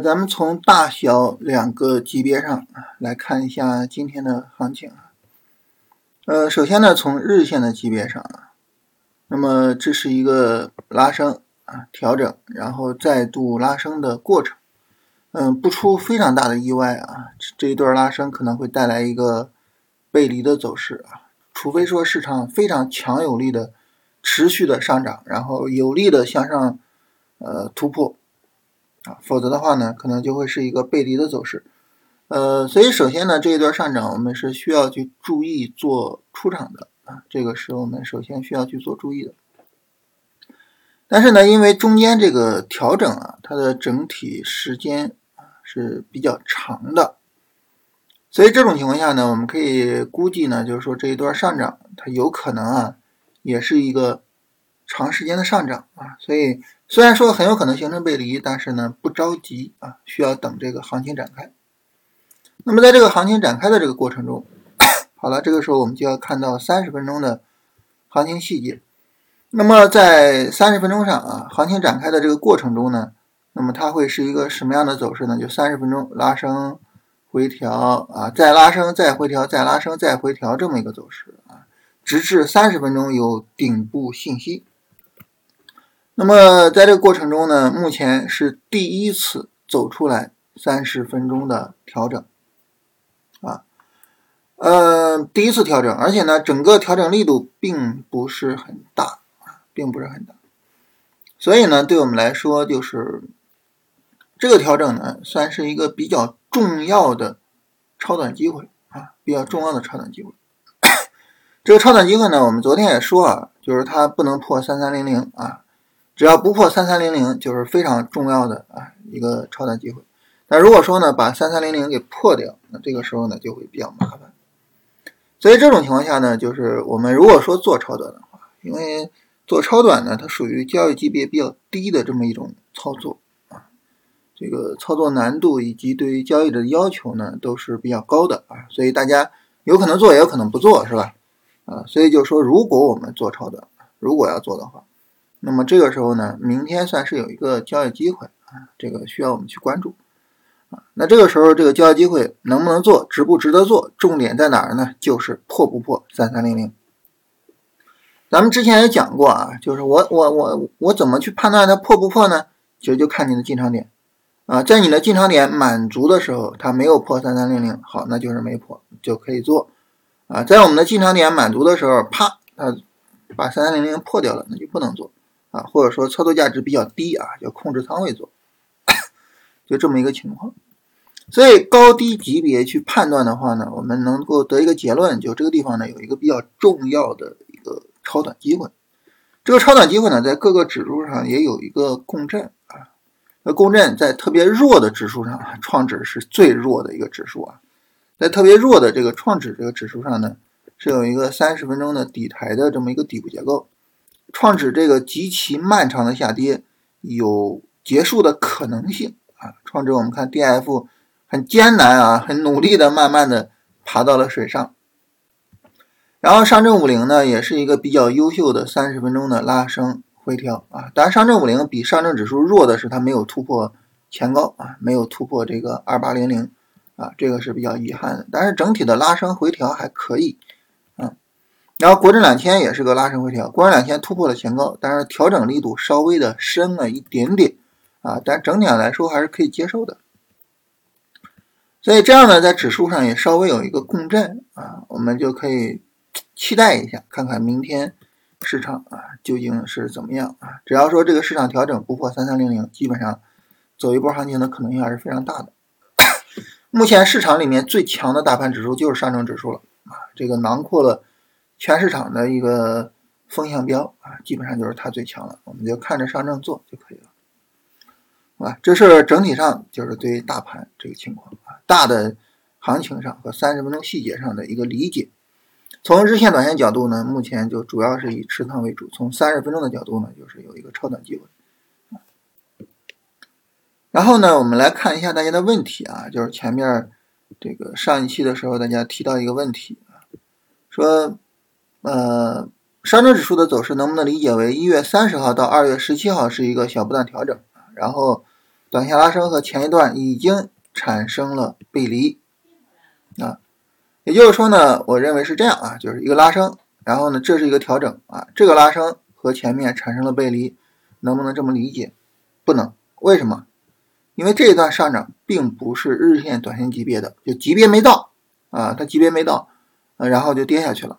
咱们从大小两个级别上来看一下今天的行情啊。呃，首先呢，从日线的级别上啊，那么这是一个拉升啊调整，然后再度拉升的过程。嗯，不出非常大的意外啊，这一段拉升可能会带来一个背离的走势啊，除非说市场非常强有力的持续的上涨，然后有力的向上呃突破。啊，否则的话呢，可能就会是一个背离的走势。呃，所以首先呢，这一段上涨我们是需要去注意做出场的啊，这个是我们首先需要去做注意的。但是呢，因为中间这个调整啊，它的整体时间啊是比较长的，所以这种情况下呢，我们可以估计呢，就是说这一段上涨它有可能啊，也是一个长时间的上涨啊，所以。虽然说很有可能形成背离，但是呢不着急啊，需要等这个行情展开。那么在这个行情展开的这个过程中，好了，这个时候我们就要看到三十分钟的行情细节。那么在三十分钟上啊，行情展开的这个过程中呢，那么它会是一个什么样的走势呢？就三十分钟拉升、回调啊，再拉升、再回调、再拉升、再回调这么一个走势啊，直至三十分钟有顶部信息。那么在这个过程中呢，目前是第一次走出来三十分钟的调整，啊，呃，第一次调整，而且呢，整个调整力度并不是很大啊，并不是很大，所以呢，对我们来说，就是这个调整呢，算是一个比较重要的超短机会啊，比较重要的超短机会。这个超短机会呢，我们昨天也说啊，就是它不能破三三零零啊。只要不破三三零零，就是非常重要的啊一个超短机会。那如果说呢，把三三零零给破掉，那这个时候呢就会比较麻烦。所以这种情况下呢，就是我们如果说做超短的话，因为做超短呢，它属于交易级别比较低的这么一种操作啊，这个操作难度以及对于交易的要求呢都是比较高的啊，所以大家有可能做，也有可能不做，是吧？啊，所以就说如果我们做超短，如果要做的话。那么这个时候呢，明天算是有一个交易机会啊，这个需要我们去关注啊。那这个时候这个交易机会能不能做，值不值得做，重点在哪儿呢？就是破不破三三零零。咱们之前也讲过啊，就是我我我我怎么去判断它破不破呢？其实就看你的进场点啊，在你的进场点满足的时候，它没有破三三零零，好，那就是没破，就可以做啊。在我们的进场点满足的时候，啪，它把三三零零破掉了，那就不能做。啊，或者说操作价值比较低啊，要控制仓位做，就这么一个情况。所以高低级别去判断的话呢，我们能够得一个结论，就这个地方呢有一个比较重要的一个超短机会。这个超短机会呢，在各个指数上也有一个共振啊。那共振在特别弱的指数上，创指是最弱的一个指数啊。在特别弱的这个创指这个指数上呢，是有一个三十分钟的底台的这么一个底部结构。创指这个极其漫长的下跌有结束的可能性啊！创指我们看 D F 很艰难啊，很努力的慢慢的爬到了水上。然后上证五零呢，也是一个比较优秀的三十分钟的拉升回调啊。当然，上证五零比上证指数弱的是它没有突破前高啊，没有突破这个二八零零啊，这个是比较遗憾的。但是整体的拉升回调还可以。然后国证两千也是个拉升回调，国证两千突破了前高，但是调整力度稍微的深了一点点啊，但整体上来说还是可以接受的。所以这样呢，在指数上也稍微有一个共振啊，我们就可以期待一下，看看明天市场啊究竟是怎么样啊。只要说这个市场调整不破三三零零，基本上走一波行情的可能性还是非常大的。目前市场里面最强的大盘指数就是上证指数了啊，这个囊括了。全市场的一个风向标啊，基本上就是它最强了，我们就看着上证做就可以了，好吧？这是整体上就是对大盘这个情况啊，大的行情上和三十分钟细节上的一个理解。从日线、短线角度呢，目前就主要是以持仓为主；从三十分钟的角度呢，就是有一个超短机会。然后呢，我们来看一下大家的问题啊，就是前面这个上一期的时候大家提到一个问题啊，说。呃，上证指数的走势能不能理解为一月三十号到二月十七号是一个小波段调整然后短线拉升和前一段已经产生了背离啊，也就是说呢，我认为是这样啊，就是一个拉升，然后呢，这是一个调整啊，这个拉升和前面产生了背离，能不能这么理解？不能，为什么？因为这一段上涨并不是日线、短线级别的，就级别没到啊，它级别没到，然后就跌下去了。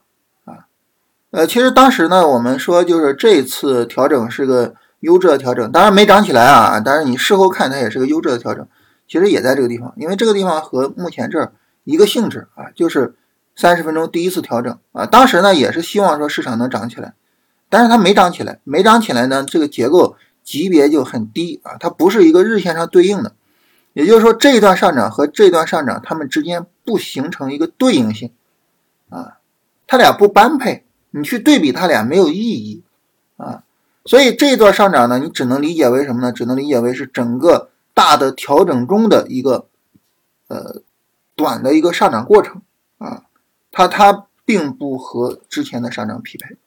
呃，其实当时呢，我们说就是这次调整是个优质的调整，当然没涨起来啊，但是你事后看它也是个优质的调整，其实也在这个地方，因为这个地方和目前这一个性质啊，就是三十分钟第一次调整啊。当时呢也是希望说市场能涨起来，但是它没涨起来，没涨起来呢，这个结构。级别就很低啊，它不是一个日线上对应的，也就是说这一段上涨和这段上涨，它们之间不形成一个对应性啊，它俩不般配，你去对比它俩没有意义啊，所以这一段上涨呢，你只能理解为什么呢？只能理解为是整个大的调整中的一个呃短的一个上涨过程啊，它它并不和之前的上涨匹配。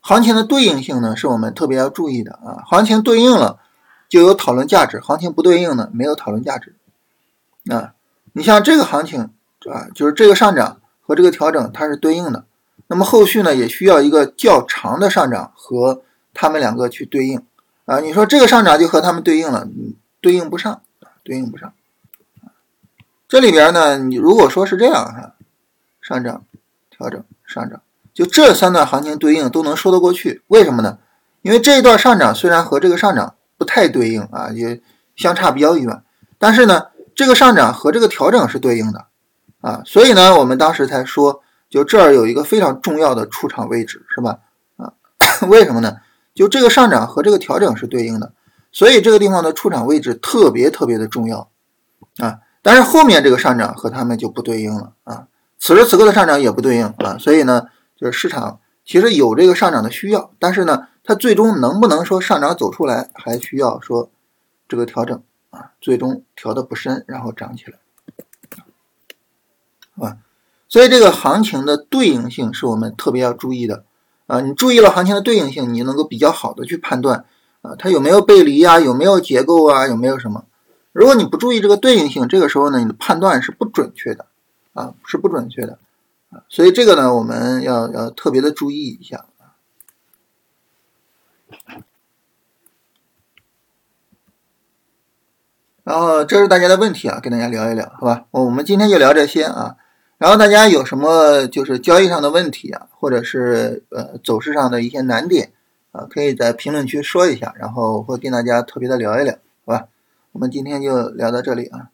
行情的对应性呢，是我们特别要注意的啊。行情对应了就有讨论价值，行情不对应呢，没有讨论价值啊。你像这个行情啊，就是这个上涨和这个调整它是对应的，那么后续呢也需要一个较长的上涨和它们两个去对应啊。你说这个上涨就和它们对应了，对应不上，对应不上。这里边呢，你如果说是这样哈，上涨、调整、上涨。就这三段行情对应都能说得过去，为什么呢？因为这一段上涨虽然和这个上涨不太对应啊，也相差比较远，但是呢，这个上涨和这个调整是对应的啊，所以呢，我们当时才说，就这儿有一个非常重要的出场位置，是吧？啊，为什么呢？就这个上涨和这个调整是对应的，所以这个地方的出场位置特别特别的重要啊。但是后面这个上涨和它们就不对应了啊，此时此刻的上涨也不对应啊，所以呢。就是市场其实有这个上涨的需要，但是呢，它最终能不能说上涨走出来，还需要说这个调整啊，最终调的不深，然后涨起来，所以这个行情的对应性是我们特别要注意的啊。你注意了行情的对应性，你能够比较好的去判断啊，它有没有背离啊，有没有结构啊，有没有什么？如果你不注意这个对应性，这个时候呢，你的判断是不准确的啊，是不准确的。所以这个呢，我们要要特别的注意一下然后这是大家的问题啊，跟大家聊一聊，好吧？我们今天就聊这些啊。然后大家有什么就是交易上的问题啊，或者是呃走势上的一些难点啊，可以在评论区说一下，然后会跟大家特别的聊一聊，好吧？我们今天就聊到这里啊。